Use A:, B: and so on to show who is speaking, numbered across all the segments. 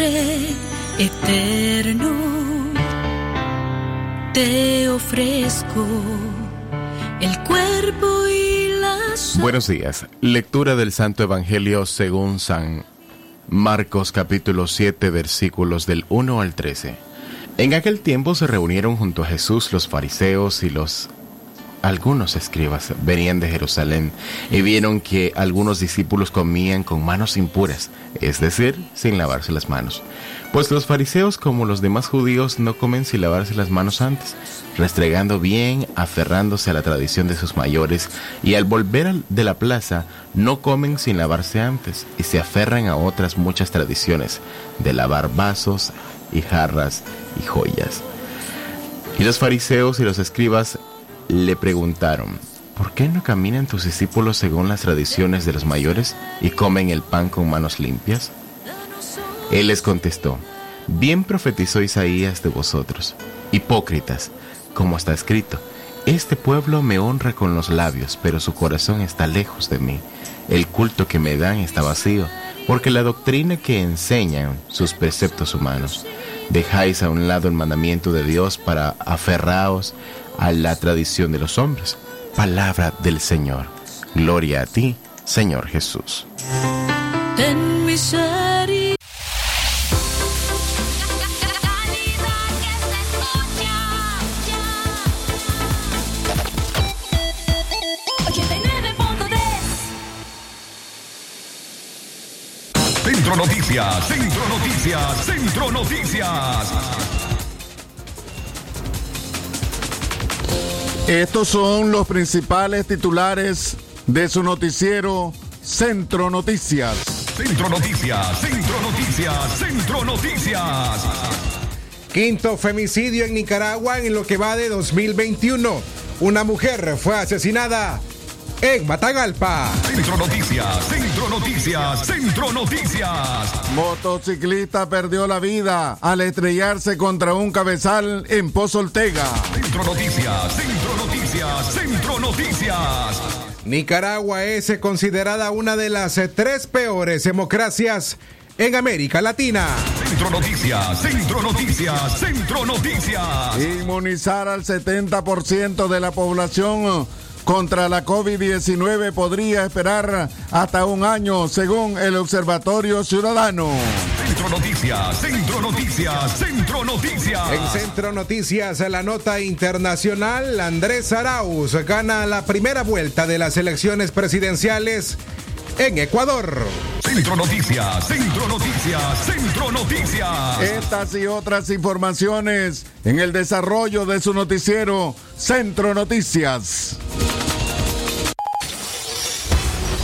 A: Padre eterno, te ofrezco el cuerpo y las...
B: Buenos días. Lectura del Santo Evangelio según San Marcos capítulo 7 versículos del 1 al 13. En aquel tiempo se reunieron junto a Jesús los fariseos y los algunos escribas venían de Jerusalén y vieron que algunos discípulos comían con manos impuras, es decir, sin lavarse las manos. Pues los fariseos como los demás judíos no comen sin lavarse las manos antes, restregando bien, aferrándose a la tradición de sus mayores, y al volver de la plaza no comen sin lavarse antes, y se aferran a otras muchas tradiciones, de lavar vasos y jarras y joyas. Y los fariseos y los escribas le preguntaron, ¿por qué no caminan tus discípulos según las tradiciones de los mayores y comen el pan con manos limpias? Él les contestó, bien profetizó Isaías de vosotros, hipócritas, como está escrito, este pueblo me honra con los labios, pero su corazón está lejos de mí. El culto que me dan está vacío, porque la doctrina que enseñan sus preceptos humanos. Dejáis a un lado el mandamiento de Dios para aferraos a la tradición de los hombres. Palabra del Señor. Gloria a ti, Señor Jesús.
A: Ten misericordia.
C: Centro Noticias, Centro Noticias, Centro Noticias.
D: Estos son los principales titulares de su noticiero Centro Noticias.
C: Centro Noticias, Centro Noticias, Centro Noticias.
E: Quinto femicidio en Nicaragua en lo que va de 2021. Una mujer fue asesinada en Matagalpa.
C: Centro Noticias, Centro Noticias, Centro Noticias.
D: Motociclista perdió la vida al estrellarse contra un cabezal en Pozo Ortega.
C: Centro Noticias, Centro Noticias, Centro Noticias.
E: Nicaragua es considerada una de las tres peores democracias en América Latina.
C: Centro Noticias, Centro Noticias, Centro Noticias.
D: Inmunizar al 70% de la población contra la COVID-19 podría esperar hasta un año, según el Observatorio Ciudadano.
C: Centro Noticias, Centro Noticias, Centro Noticias.
E: En Centro Noticias, la nota internacional, Andrés Arauz gana la primera vuelta de las elecciones presidenciales en Ecuador.
C: Centro Noticias, Centro Noticias, Centro Noticias.
D: Estas y otras informaciones en el desarrollo de su noticiero Centro Noticias.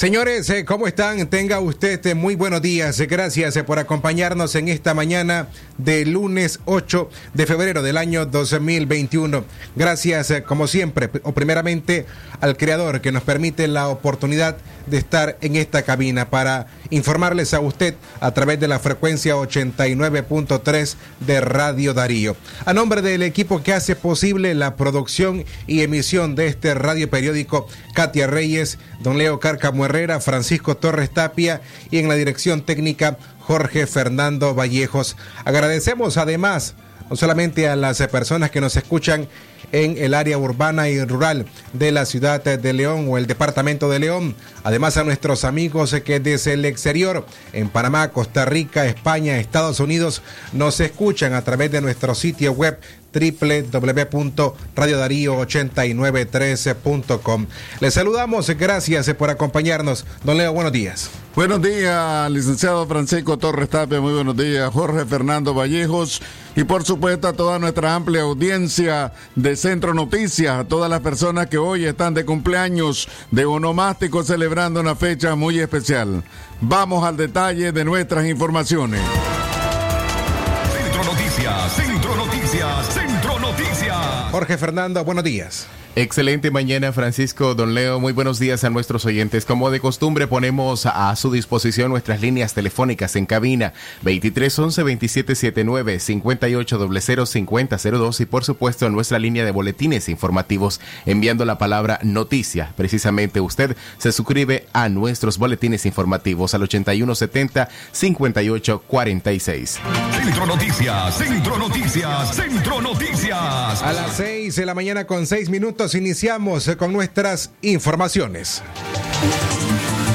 E: Señores, eh, ¿cómo están? Tenga usted eh, muy buenos días. Gracias eh, por acompañarnos en esta mañana de lunes 8 de febrero del año 2021. Gracias, como siempre, o primeramente al Creador que nos permite la oportunidad de estar en esta cabina para informarles a usted a través de la frecuencia 89.3 de Radio Darío. A nombre del equipo que hace posible la producción y emisión de este radio periódico, Katia Reyes, don Leo Cárcamo Francisco Torres Tapia y en la dirección técnica Jorge Fernando Vallejos. Agradecemos además no solamente a las personas que nos escuchan en el área urbana y rural de la ciudad de León o el departamento de León. Además a nuestros amigos que desde el exterior, en Panamá, Costa Rica, España, Estados Unidos, nos escuchan a través de nuestro sitio web www.radiodarío8913.com. Les saludamos, gracias por acompañarnos. Don Leo, buenos días.
D: Buenos días, licenciado Francisco Torres Tapia, muy buenos días, Jorge Fernando Vallejos. y por supuesto a toda nuestra amplia audiencia de Centro Noticias, a todas las personas que hoy están de cumpleaños de onomástico celebrando una fecha muy especial. Vamos al detalle de nuestras informaciones.
C: Noticias, Centro Noticias, Centro Noticias.
E: Jorge Fernando, buenos días.
B: Excelente mañana, Francisco Don Leo. Muy buenos días a nuestros oyentes. Como de costumbre, ponemos a su disposición nuestras líneas telefónicas en cabina 2311 2779 5800 5002 y por supuesto nuestra línea de boletines informativos enviando la palabra noticia. Precisamente usted se suscribe a nuestros boletines informativos al 8170 5846.
C: Centro Noticias, Centro Noticias, Centro Noticias.
E: A las 6 de la mañana con 6 minutos iniciamos con nuestras informaciones.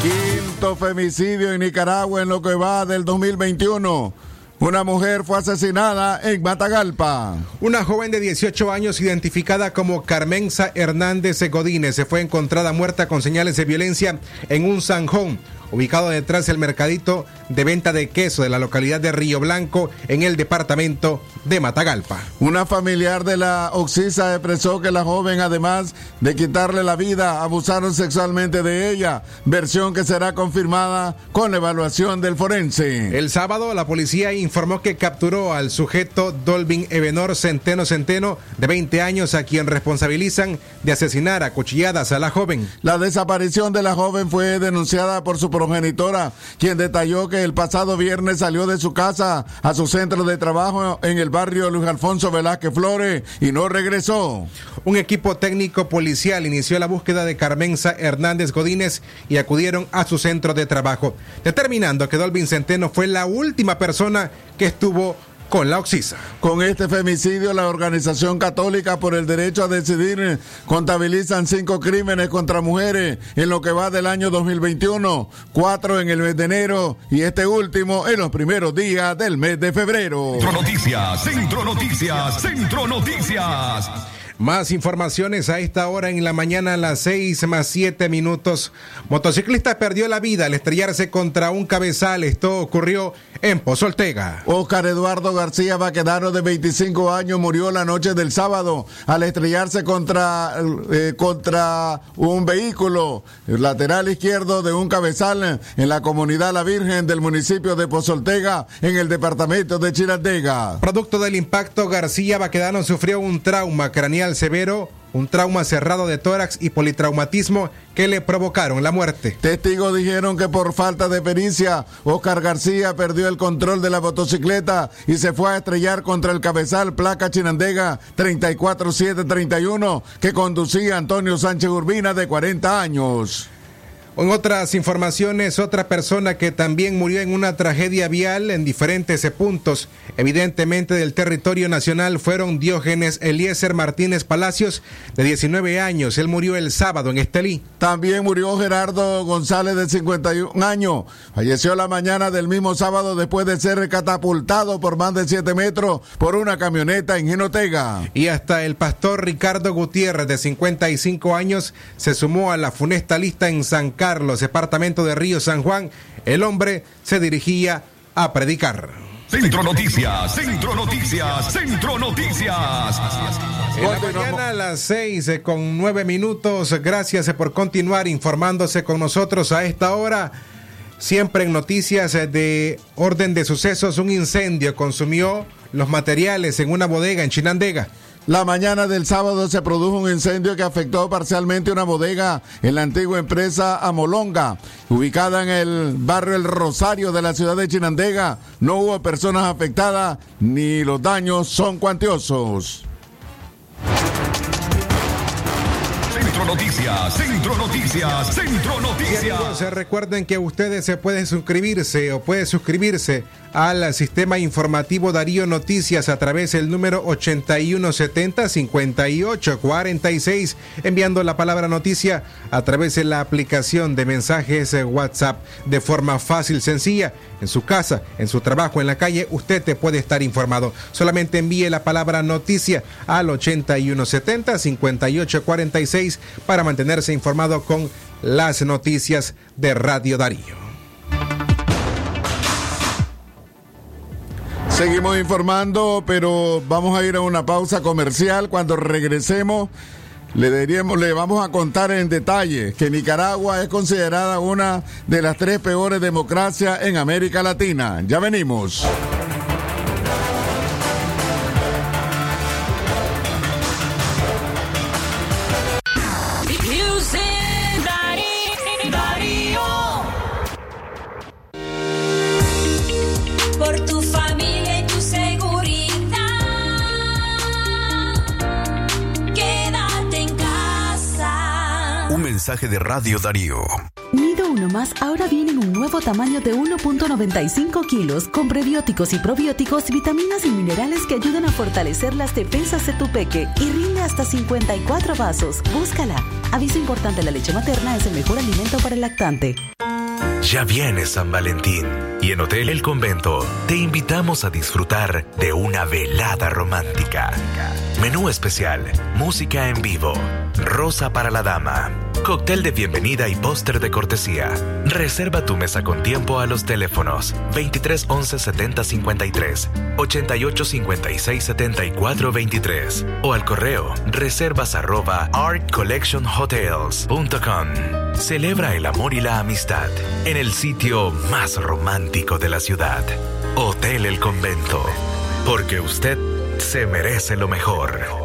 D: Quinto femicidio en Nicaragua en lo que va del 2021. Una mujer fue asesinada en Matagalpa.
E: Una joven de 18 años identificada como Carmenza Hernández Godínez se fue encontrada muerta con señales de violencia en un zanjón ubicado detrás del mercadito de venta de queso de la localidad de Río Blanco, en el departamento de Matagalpa.
D: Una familiar de la Oxisa expresó que la joven, además de quitarle la vida, abusaron sexualmente de ella, versión que será confirmada con la evaluación del forense.
E: El sábado, la policía informó que capturó al sujeto Dolvin Ebenor Centeno Centeno, de 20 años, a quien responsabilizan de asesinar a cuchilladas a la joven.
D: La desaparición de la joven fue denunciada por su progenitora, quien detalló que el pasado viernes salió de su casa a su centro de trabajo en el barrio Luis Alfonso Velázquez Flores y no regresó.
E: Un equipo técnico policial inició la búsqueda de Carmenza Hernández Godínez y acudieron a su centro de trabajo, determinando que Dolvin Centeno fue la última persona que estuvo con la Oxisa.
D: Con este femicidio, la Organización Católica por el Derecho a Decidir contabilizan cinco crímenes contra mujeres en lo que va del año 2021, cuatro en el mes de enero y este último en los primeros días del mes de febrero.
C: Centro Noticias, Centro Noticias, Centro Noticias.
E: Más informaciones a esta hora en la mañana a las 6 más 7 minutos. Motociclista perdió la vida al estrellarse contra un cabezal. Esto ocurrió en Pozoltega.
D: Oscar Eduardo García Baquedano, de 25 años, murió la noche del sábado al estrellarse contra, eh, contra un vehículo lateral izquierdo de un cabezal en la comunidad La Virgen del municipio de Pozoltega, en el departamento de Chirandega.
E: Producto del impacto, García Baquedano sufrió un trauma craneal severo, un trauma cerrado de tórax y politraumatismo que le provocaron la muerte.
D: Testigos dijeron que por falta de pericia, Oscar García perdió el control de la motocicleta y se fue a estrellar contra el cabezal placa Chinandega 34731 que conducía Antonio Sánchez Urbina de 40 años.
E: En otras informaciones, otra persona que también murió en una tragedia vial en diferentes puntos, evidentemente del territorio nacional, fueron Diógenes Eliezer Martínez Palacios, de 19 años. Él murió el sábado en Estelí.
D: También murió Gerardo González, de 51 años. Falleció la mañana del mismo sábado después de ser catapultado por más de 7 metros por una camioneta en Jinotega.
E: Y hasta el pastor Ricardo Gutiérrez, de 55 años, se sumó a la funesta lista en San Carlos. Carlos, departamento de Río San Juan, el hombre se dirigía a predicar.
C: Centro Noticias, Centro Noticias, Centro Noticias.
E: En la mañana a las seis eh, con nueve minutos. Gracias eh, por continuar informándose con nosotros a esta hora. Siempre en noticias eh, de orden de sucesos, un incendio consumió los materiales en una bodega en Chinandega.
D: La mañana del sábado se produjo un incendio que afectó parcialmente una bodega en la antigua empresa Amolonga, ubicada en el barrio El Rosario de la ciudad de Chinandega. No hubo personas afectadas ni los daños son cuantiosos.
C: Centro Noticias, Centro Noticias, Centro Noticias.
E: Se recuerden que ustedes se pueden suscribirse o puede suscribirse al sistema informativo Darío Noticias a través del número 8170-5846, enviando la palabra noticia a través de la aplicación de mensajes WhatsApp de forma fácil, sencilla. En su casa, en su trabajo, en la calle, usted te puede estar informado. Solamente envíe la palabra noticia al 8170-5846 para mantenerse informado con las noticias de Radio Darío.
D: Seguimos informando, pero vamos a ir a una pausa comercial. Cuando regresemos, le, diríamos, le vamos a contar en detalle que Nicaragua es considerada una de las tres peores democracias en América Latina. Ya venimos.
C: Mensaje de Radio Darío.
F: Nido Uno Más ahora viene en un nuevo tamaño de 1.95 kilos con prebióticos y probióticos, vitaminas y minerales que ayudan a fortalecer las defensas de tu peque y rinde hasta 54 vasos. Búscala. Aviso importante, la leche materna es el mejor alimento para el lactante.
G: Ya viene San Valentín y en Hotel El Convento te invitamos a disfrutar de una velada romántica. Menú especial, música en vivo, rosa para la dama, cóctel de bienvenida y póster de cortesía. Reserva tu mesa con tiempo a los teléfonos 23 11 70 53, 88 56 74 23 o al correo reservas artcollectionhotels.com. Celebra el amor y la amistad en el sitio más romántico de la ciudad, Hotel El Convento, porque usted se merece lo mejor.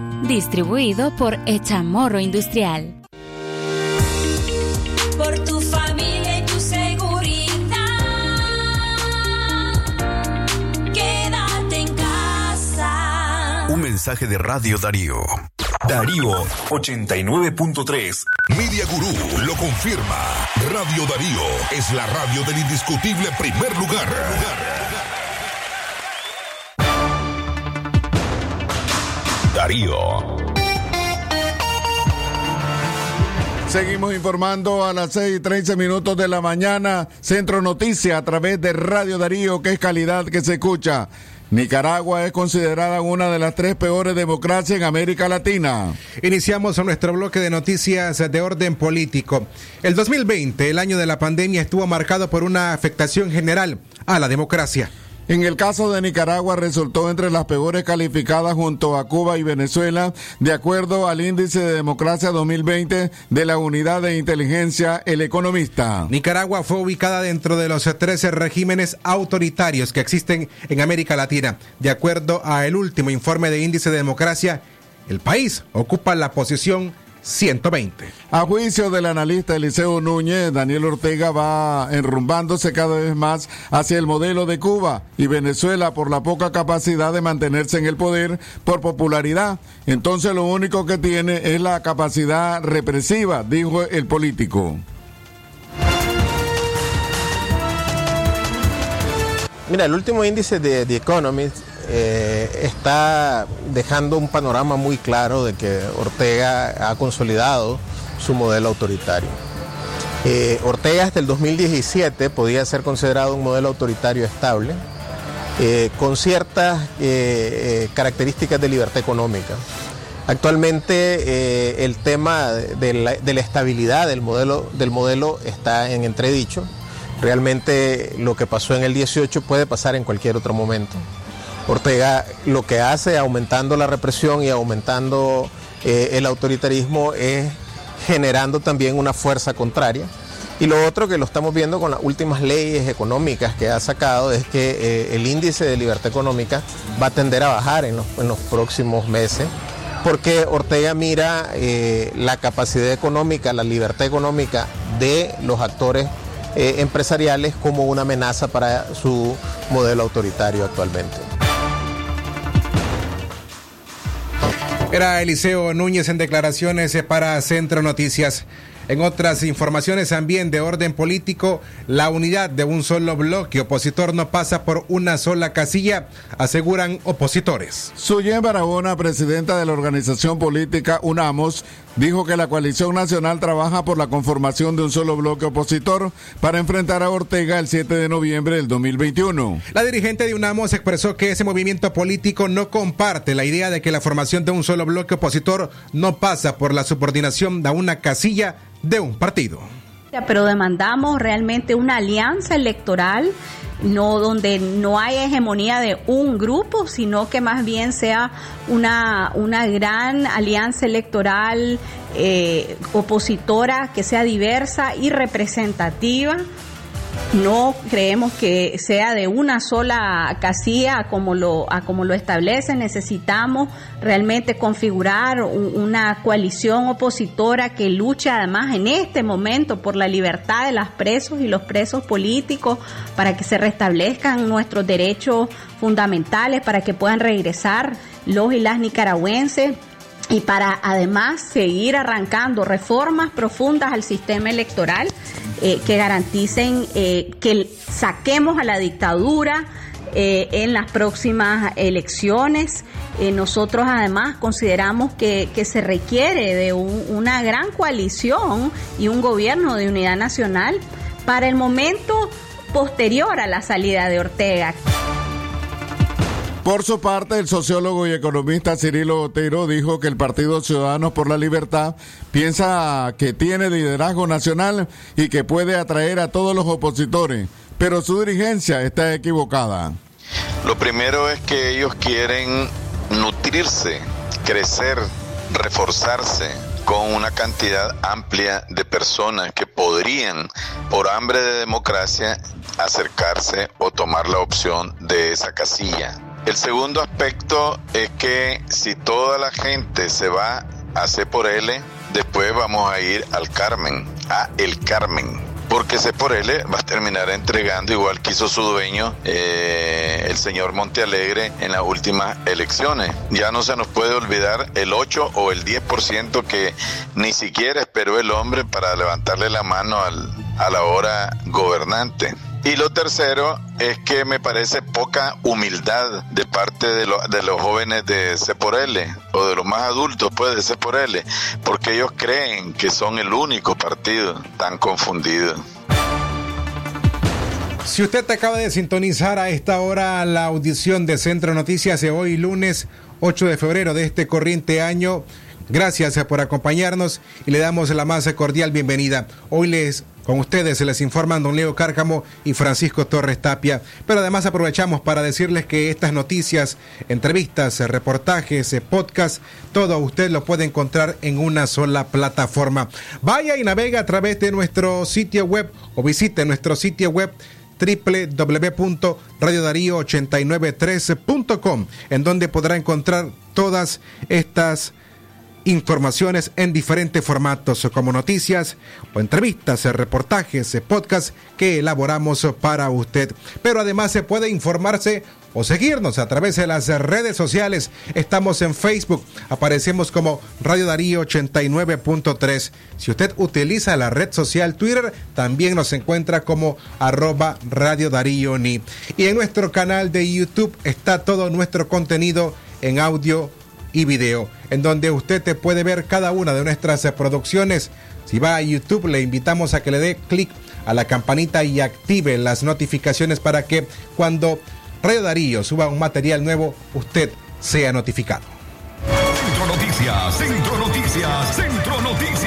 H: Distribuido por Echamorro Industrial.
A: Por tu familia y tu seguridad. Quédate en casa.
C: Un mensaje de Radio Darío. Darío 89.3. Media Gurú lo confirma. Radio Darío es la radio del indiscutible primer lugar. Darío.
D: Seguimos informando a las 6 y 13 minutos de la mañana. Centro Noticia a través de Radio Darío, que es calidad que se escucha. Nicaragua es considerada una de las tres peores democracias en América Latina.
E: Iniciamos nuestro bloque de noticias de orden político. El 2020, el año de la pandemia, estuvo marcado por una afectación general a la democracia.
D: En el caso de Nicaragua resultó entre las peores calificadas junto a Cuba y Venezuela, de acuerdo al índice de democracia 2020 de la unidad de inteligencia El Economista.
E: Nicaragua fue ubicada dentro de los 13 regímenes autoritarios que existen en América Latina. De acuerdo a el último informe de índice de democracia, el país ocupa la posición 120.
D: A juicio del analista Eliseo Núñez, Daniel Ortega va enrumbándose cada vez más hacia el modelo de Cuba y Venezuela por la poca capacidad de mantenerse en el poder por popularidad. Entonces lo único que tiene es la capacidad represiva, dijo el político.
I: Mira, el último índice de The Economist eh, está dejando un panorama muy claro de que Ortega ha consolidado su modelo autoritario. Eh, Ortega hasta el 2017 podía ser considerado un modelo autoritario estable, eh, con ciertas características de libertad económica. Actualmente el tema de la, de la, estabilidad del modelo, del modelo está en entredicho. Realmente lo que pasó en el 18 puede pasar en cualquier otro momento. Ortega lo que hace aumentando la represión y aumentando eh, el autoritarismo es generando también una fuerza contraria Y lo otro que lo estamos viendo con las últimas leyes económicas que ha sacado es que eh, el índice de libertad económica va a tender a bajar en los, próximos meses porque Ortega mira eh, la capacidad económica, la libertad económica de los actores empresariales como una amenaza para su modelo autoritario actualmente.
E: Era Eliseo Núñez en declaraciones para Centro Noticias. En otras informaciones también de orden político, la unidad de un solo bloque opositor no pasa por una sola casilla, aseguran opositores.
D: Suyen Barahona, presidenta de la organización política UNAMOS, dijo que la coalición nacional trabaja por la conformación de un solo bloque opositor para enfrentar a Ortega el 7 de noviembre del 2021.
E: La dirigente de UNAMOS expresó que ese movimiento político no comparte la idea de que la formación de un solo bloque opositor no pasa por la subordinación de una casilla de un partido.
J: Pero demandamos realmente una alianza electoral, no donde no haya hegemonía de un grupo, sino que más bien sea una, una gran alianza electoral eh, opositora que sea diversa y representativa no creemos que sea de una sola casilla como lo, como lo establece. Necesitamos realmente configurar una coalición opositora que luche además en este momento por la libertad de los presos y los presos políticos para que se restablezcan nuestros derechos fundamentales, para que puedan regresar los y las nicaragüenses y para además seguir arrancando reformas profundas al sistema electoral eh, que garanticen eh, que saquemos a la dictadura eh, en las próximas elecciones. nosotros además consideramos que, que se requiere de una gran coalición y un gobierno de unidad nacional para el momento posterior a la salida de Ortega.
D: Por su parte, el sociólogo y economista Cirilo Otero dijo que el Partido Ciudadanos por la Libertad piensa que tiene liderazgo nacional y que puede atraer a todos los opositores, pero su dirigencia está equivocada.
K: Lo primero es que ellos quieren nutrirse, crecer, reforzarse con una cantidad amplia de personas que podrían, por hambre de democracia, acercarse o tomar la opción de esa casilla. El segundo aspecto es que si toda la gente se va a C por L, después vamos a ir al Carmen, a El Carmen. Porque C por L va a terminar entregando igual que hizo su dueño, eh, el señor Montealegre, en las últimas elecciones. Ya no se nos puede olvidar el 8 o el 10% que ni siquiera esperó el hombre para levantarle la mano al, a la hora gobernante. Y lo tercero es que me parece poca humildad de parte de, de los jóvenes de C L o de los más adultos pues de C L, porque ellos creen que son el único partido tan confundido.
E: Si usted acaba de sintonizar a esta hora la audición de Centro Noticias de hoy lunes 8 de febrero de este corriente año, Gracias por acompañarnos y le damos la más cordial bienvenida. Hoy les con ustedes se les informan don Leo Cárcamo y Francisco Torres Tapia, pero además aprovechamos para decirles que estas noticias, entrevistas, reportajes, podcast, todo usted lo puede encontrar en una sola plataforma. Vaya y navega a través de nuestro sitio web o visite nuestro sitio web www.radiodarío8913.com, en donde podrá encontrar todas estas informaciones en diferentes formatos como noticias o entrevistas, reportajes, podcasts que elaboramos para usted. Pero además se puede informarse o seguirnos a través de las redes sociales. Estamos en Facebook, aparecemos como Radio Darío 89.3. Si usted utiliza la red social Twitter, también nos encuentra como arroba Radio Darío Ni. Y en nuestro canal de YouTube está todo nuestro contenido en audio y video, en donde usted te puede ver cada una de nuestras eh, producciones. Si va a YouTube, le invitamos a que le dé clic a la campanita y active las notificaciones para que cuando Radio Darío suba un material nuevo, usted sea notificado.
C: Centro Noticias, Centro Noticias, Centro Noticias.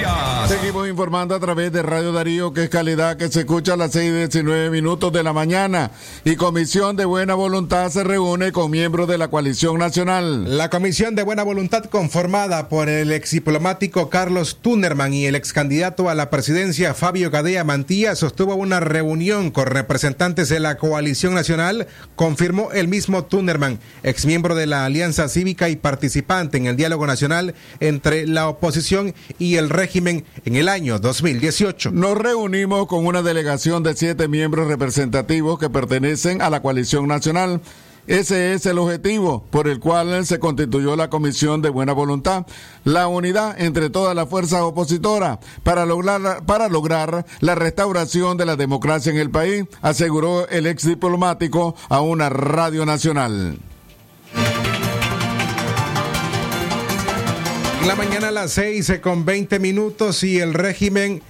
D: Seguimos informando a través de Radio Darío, que es calidad que se escucha a las 6 y 19 minutos de la mañana. Y Comisión de Buena Voluntad se reúne con miembros de la coalición nacional.
E: La Comisión de Buena Voluntad, conformada por el ex diplomático Carlos Tunerman y el ex candidato a la presidencia Fabio Gadea Mantilla, sostuvo una reunión con representantes de la coalición nacional, confirmó el mismo Tunerman, ex miembro de la Alianza Cívica y participante en el diálogo nacional entre la oposición y el régimen en el año 2018.
D: Nos reunimos con una delegación de siete miembros representativos que pertenecen a la coalición nacional. Ese es el objetivo por el cual se constituyó la Comisión de Buena Voluntad, la unidad entre todas las fuerzas opositoras para lograr, para lograr la restauración de la democracia en el país, aseguró el ex diplomático a una radio nacional.
E: La mañana a las 6 con 20 minutos y el régimen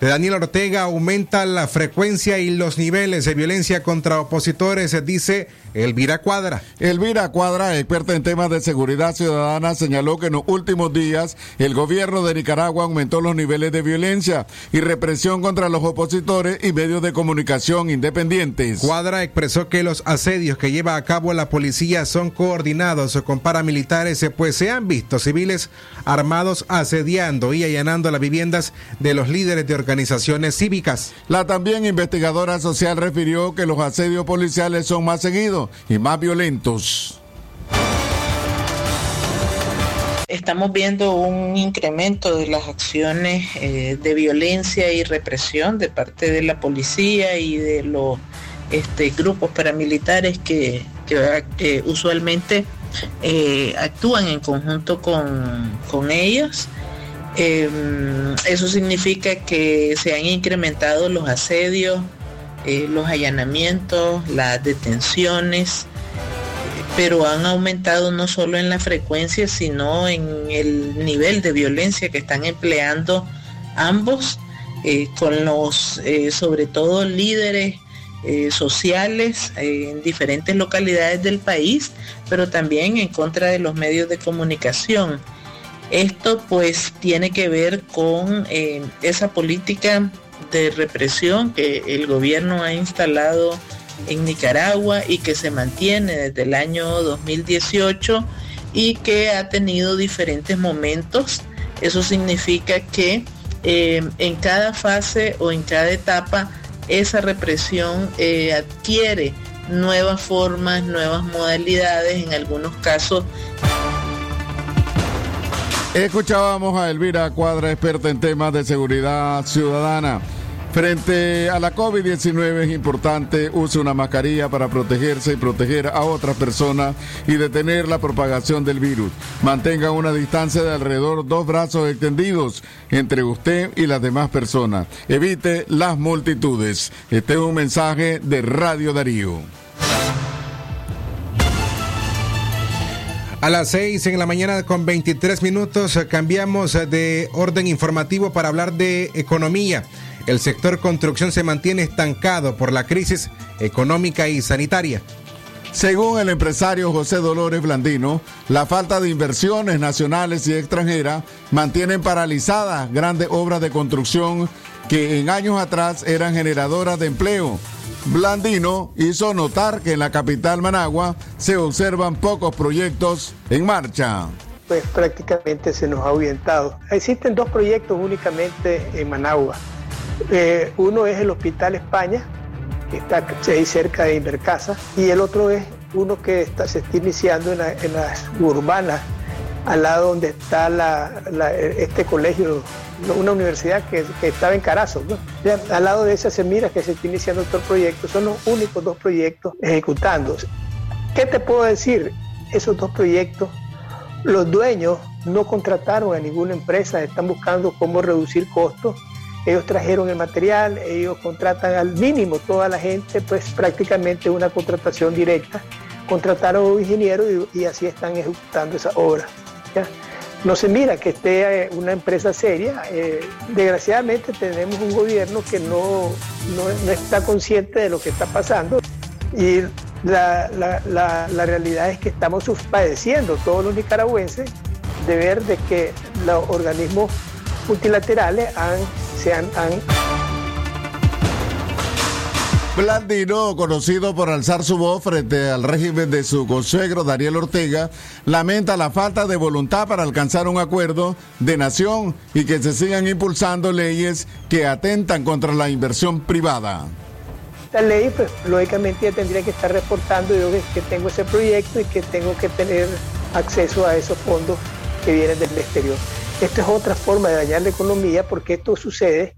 E: de Daniel Ortega aumenta la frecuencia y los niveles de violencia contra opositores, dice Elvira Cuadra.
D: Elvira Cuadra, experta en temas de seguridad ciudadana, señaló que en los últimos días el gobierno de Nicaragua aumentó los niveles de violencia y represión contra los opositores y medios de comunicación independientes.
E: Cuadra expresó que los asedios que lleva a cabo la policía son coordinados con paramilitares, pues se han visto civiles armados asediando y allanando las viviendas de los líderes de organizaciones cívicas.
D: La también investigadora social refirió que los asedios policiales son más seguidos y más violentos.
L: Estamos viendo un incremento de las acciones eh, de violencia y represión de parte de la policía y de los este, grupos paramilitares que, usualmente eh, actúan en conjunto con, con ellos. Eh, eso significa que se han incrementado los asedios, eh, los allanamientos, las detenciones, pero han aumentado no solo en la frecuencia, sino en el nivel de violencia que están empleando ambos, eh, con los, eh, sobre todo, líderes sociales en diferentes localidades del país, pero también en contra de los medios de comunicación. Esto pues tiene que ver con eh, esa política de represión que el gobierno ha instalado en Nicaragua y que se mantiene desde el año 2018 y que ha tenido diferentes momentos. Eso significa que eh, en cada fase o en cada etapa esa represión eh, adquiere nuevas formas, nuevas modalidades, en algunos casos
D: Escuchábamos a Elvira Cuadra, experta en temas de seguridad ciudadana. Frente a la COVID-19 es importante use una mascarilla para protegerse y proteger a otras personas y detener la propagación del virus. Mantenga una distancia de alrededor dos brazos extendidos entre usted y las demás personas. Evite las multitudes. Este es un mensaje de Radio Darío.
E: A las 6 en la mañana con 23 minutos eh, cambiamos eh, de orden informativo para hablar de economía. El sector construcción se mantiene estancado por la crisis económica y sanitaria.
D: Según el empresario José Dolores Blandino, la falta de inversiones nacionales y extranjeras mantienen paralizadas grandes obras de construcción que en años atrás eran generadoras de empleo. Blandino hizo notar que en la capital Managua se observan pocos proyectos en marcha.
M: Pues prácticamente se nos ha ahuyentado. Existen dos proyectos únicamente en Managua. Eh, uno es el Hospital España, que está ahí cerca de Invercasa, y el otro es uno que se está iniciando en, la, en las urbanas, al lado donde está este colegio, una universidad que, estaba en Carazo. al lado de esa se mira que se está iniciando otro proyecto, son los únicos dos proyectos ejecutándose. ¿Qué te puedo decir? Esos dos proyectos, los dueños no contrataron a ninguna empresa, están buscando cómo reducir costos ellos trajeron el material, ellos contratan al mínimo toda la gente, pues prácticamente una contratación directa. Contrataron a un ingeniero y, así están ejecutando esa obra. No se mira que esté una empresa seria. Eh, desgraciadamente tenemos un gobierno que no, no, no, está consciente de lo que está pasando y la, la, la, la realidad es que estamos padeciendo todos los nicaragüenses de ver de que los organismos multilaterales han, se han
D: Blandino, conocido por alzar su voz frente al régimen de su consuegro Daniel Ortega, lamenta la falta de voluntad para alcanzar un acuerdo de nación y que se sigan impulsando leyes que atentan contra la inversión privada.
M: Esta ley, pues lógicamente ya tendría que estar reportando yo que tengo ese proyecto y que tengo que tener acceso a esos fondos que vienen del exterior. Esta es otra forma de dañar la economía porque esto sucede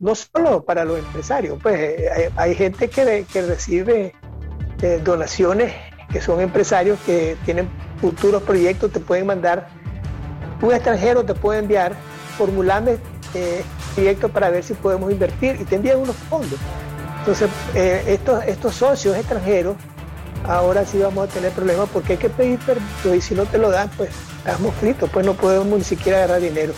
M: no solo para los empresarios, pues eh, hay, gente que, que recibe eh, donaciones, que son empresarios que tienen futuros proyectos, te pueden mandar, un extranjero te puede enviar, formulame eh, proyectos para ver si podemos invertir y te envían unos fondos. Entonces, eh, estos, estos socios extranjeros, ahora sí vamos a tener problemas porque hay que pedir permiso y si no te lo dan, pues estamos fritos, pues no podemos ni siquiera agarrar dinero.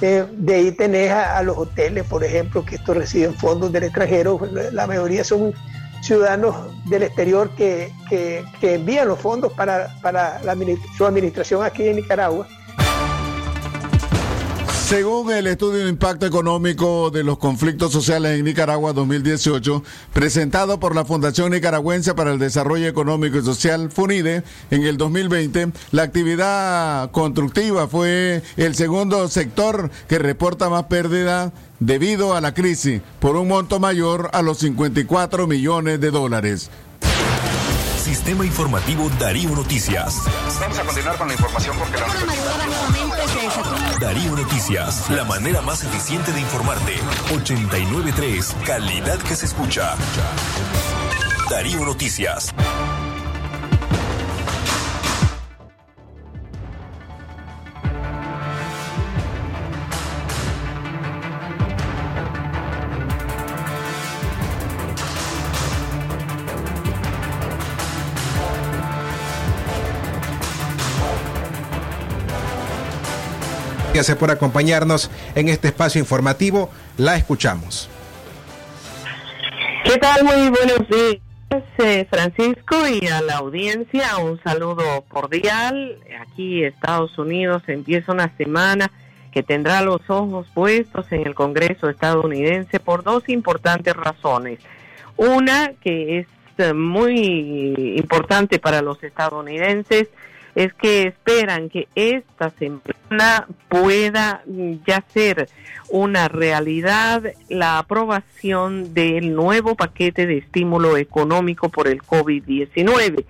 M: Eh, de ahí tenés a, los hoteles, por ejemplo, que estos reciben fondos del extranjero. La mayoría son ciudadanos del exterior que, que, envían los fondos para, para su administración aquí en Nicaragua
D: según el estudio de impacto económico de los conflictos sociales en Nicaragua 2018, presentado por la Fundación Nicaragüense para el Desarrollo Económico y Social, FUNIDE, en el 2020, la actividad constructiva fue el segundo sector que reporta más pérdida debido a la crisis, por un monto mayor a los 54 millones de dólares.
C: Sistema Informativo Darío Noticias.
N: Vamos a continuar con la información porque la
C: Darío Noticias, la manera más eficiente de informarte. 893, calidad que se escucha. Darío Noticias.
E: Gracias por acompañarnos en este espacio informativo. La escuchamos.
O: ¿Qué tal? Muy buenos días, eh, Francisco, y a la audiencia. Un saludo cordial. Aquí, Estados Unidos, empieza una semana que tendrá los ojos puestos en el Congreso estadounidense por dos importantes razones. Una, que es eh, muy importante para los estadounidenses, es que esperan que esta semana pueda ya ser una realidad la aprobación del nuevo paquete de estímulo económico por el COVID-19.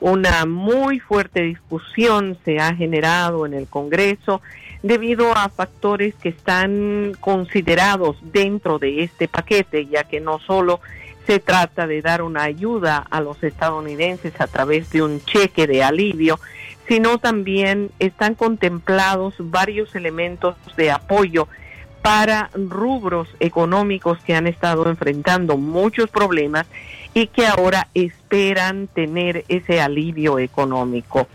O: Una muy fuerte discusión se ha generado en el Congreso debido a factores que están considerados dentro de este paquete, ya que no solo se trata de dar una ayuda a los estadounidenses a través de un cheque de alivio, sino también están contemplados varios elementos de apoyo para rubros económicos que han estado enfrentando muchos problemas y que ahora esperan tener ese alivio económico.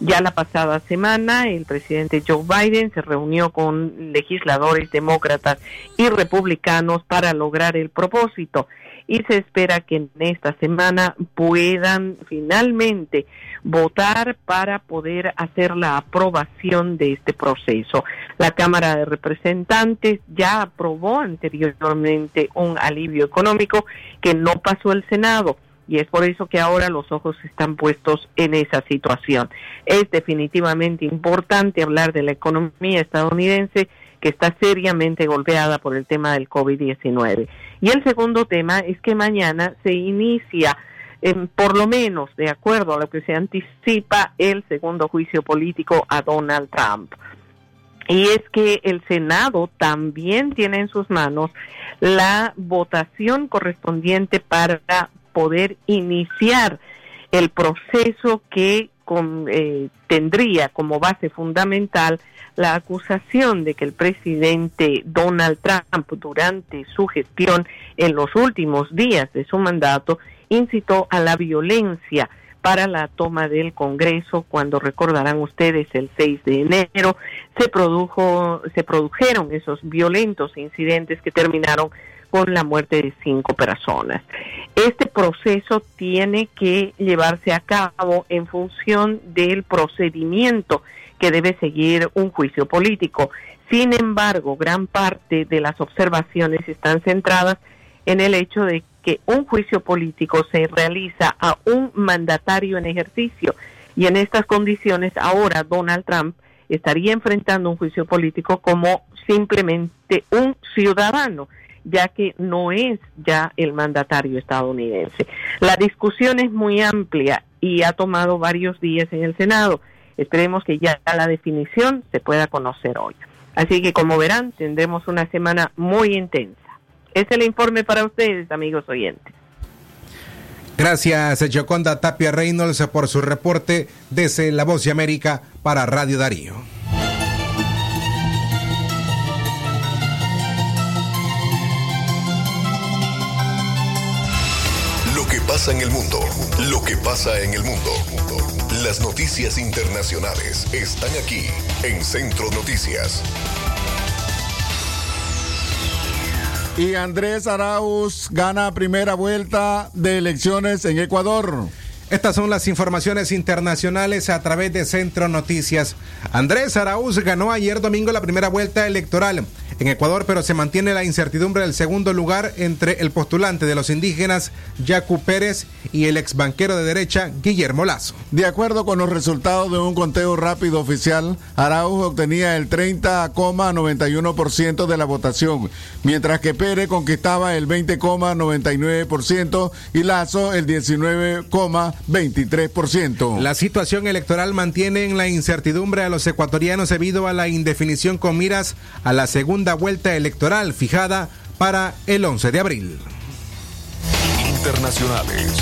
O: Ya la pasada semana el presidente Joe Biden se reunió con legisladores demócratas y republicanos para lograr el propósito y se espera que en esta semana puedan finalmente votar para poder hacer la aprobación de este proceso. La Cámara de Representantes ya aprobó anteriormente un alivio económico que no pasó el Senado y es por eso que ahora los ojos están puestos en esa situación. Es definitivamente importante hablar de la economía estadounidense que está seriamente golpeada por el tema del COVID-19. Y el segundo tema es que mañana se inicia por lo menos de acuerdo a lo que se anticipa el segundo juicio político a Donald Trump. Y es que el Senado también tiene en sus manos la votación correspondiente para poder iniciar el proceso que eh, tendría como base fundamental la acusación de que el presidente Donald Trump durante su gestión en los últimos días de su mandato incitó a la violencia para la toma del Congreso. Cuando recordarán ustedes el 6 de enero se produjo se produjeron esos violentos incidentes que terminaron con la muerte de cinco personas. Este proceso tiene que llevarse a cabo en función del procedimiento que debe seguir un juicio político. Sin embargo, gran parte de las observaciones están centradas en el hecho de que un juicio político se realiza a un mandatario en ejercicio y en estas condiciones ahora Donald Trump estaría enfrentando un juicio político como simplemente un ciudadano, ya que no es ya el mandatario estadounidense. La discusión es muy amplia y ha tomado varios días en el Senado. Esperemos que ya la definición se pueda conocer hoy. Así que como verán, tendremos una semana muy intensa. Es el informe para ustedes, amigos oyentes.
E: Gracias, Yoconda Tapia Reynolds, por su reporte desde La Voz de América para Radio Darío.
C: Pasa en el mundo, lo que pasa en el mundo. Las noticias internacionales están aquí en Centro Noticias.
D: Y Andrés Arauz gana primera vuelta de elecciones en Ecuador.
E: Estas son las informaciones internacionales a través de Centro Noticias. Andrés Arauz ganó ayer domingo la primera vuelta electoral en Ecuador, pero se mantiene la incertidumbre del segundo lugar entre el postulante de los indígenas, Yacu Pérez, y el ex banquero de derecha, Guillermo Lazo.
D: De acuerdo con los resultados de un conteo rápido oficial, Arauz obtenía el 30,91% de la votación, mientras que Pérez conquistaba el 20,99% y Lazo el 19,23%.
E: La situación electoral mantiene en la incertidumbre a los ecuatorianos debido a la indefinición con miras a la segunda vuelta electoral fijada para el 11 de abril.
C: Internacionales.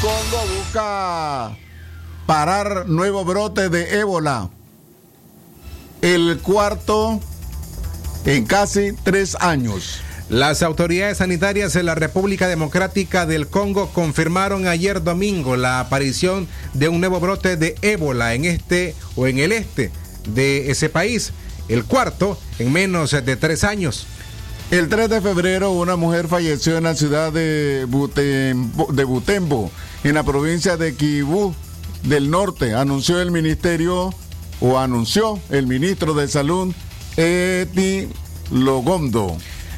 D: Congo busca parar nuevo brote de ébola. El cuarto en casi tres años.
E: Las autoridades sanitarias de la República Democrática del Congo confirmaron ayer domingo la aparición de un nuevo brote de ébola en este o en el este de ese país, el cuarto en menos de tres años.
D: El 3 de febrero una mujer falleció en la ciudad de Butembo, en la provincia de Kibú del Norte, anunció el ministerio o anunció el ministro de Salud Eti Logondo.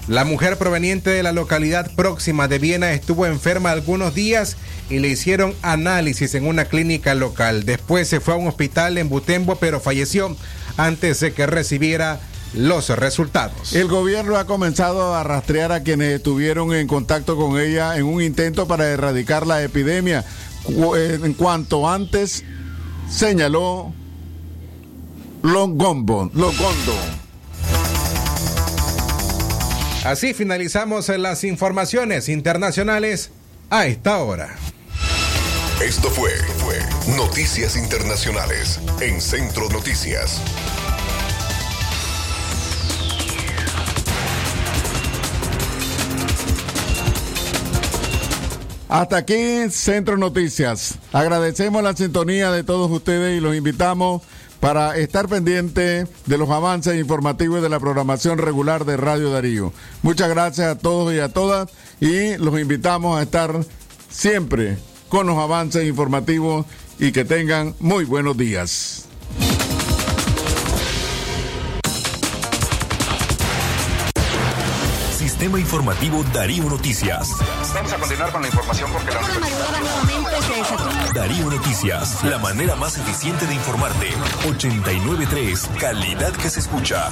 E: La mujer proveniente de la localidad próxima de Viena estuvo enferma algunos días y le hicieron análisis en una clínica local. Después se fue a un hospital en Butembo, pero falleció antes de que recibiera los resultados.
D: El gobierno ha comenzado a rastrear a quienes estuvieron en contacto con ella en un intento para erradicar la epidemia. Eh, En cuanto antes señaló Longombo, Logondo.
E: Así finalizamos las informaciones internacionales a esta hora.
C: Esto fue, fue Noticias Internacionales en Centro Noticias.
D: Hasta aquí Centro Noticias. Agradecemos la sintonía de todos ustedes y los invitamos para estar pendiente de los avances informativos de la programación regular de Radio Darío. Muchas gracias a todos y a todas y los invitamos a estar siempre con los avances informativos y que tengan muy buenos días.
C: Sistema Informativo Darío Noticias.
N: Vamos a continuar con la información porque la
C: Darío Noticias, la manera más eficiente de informarte. 893, calidad que se escucha.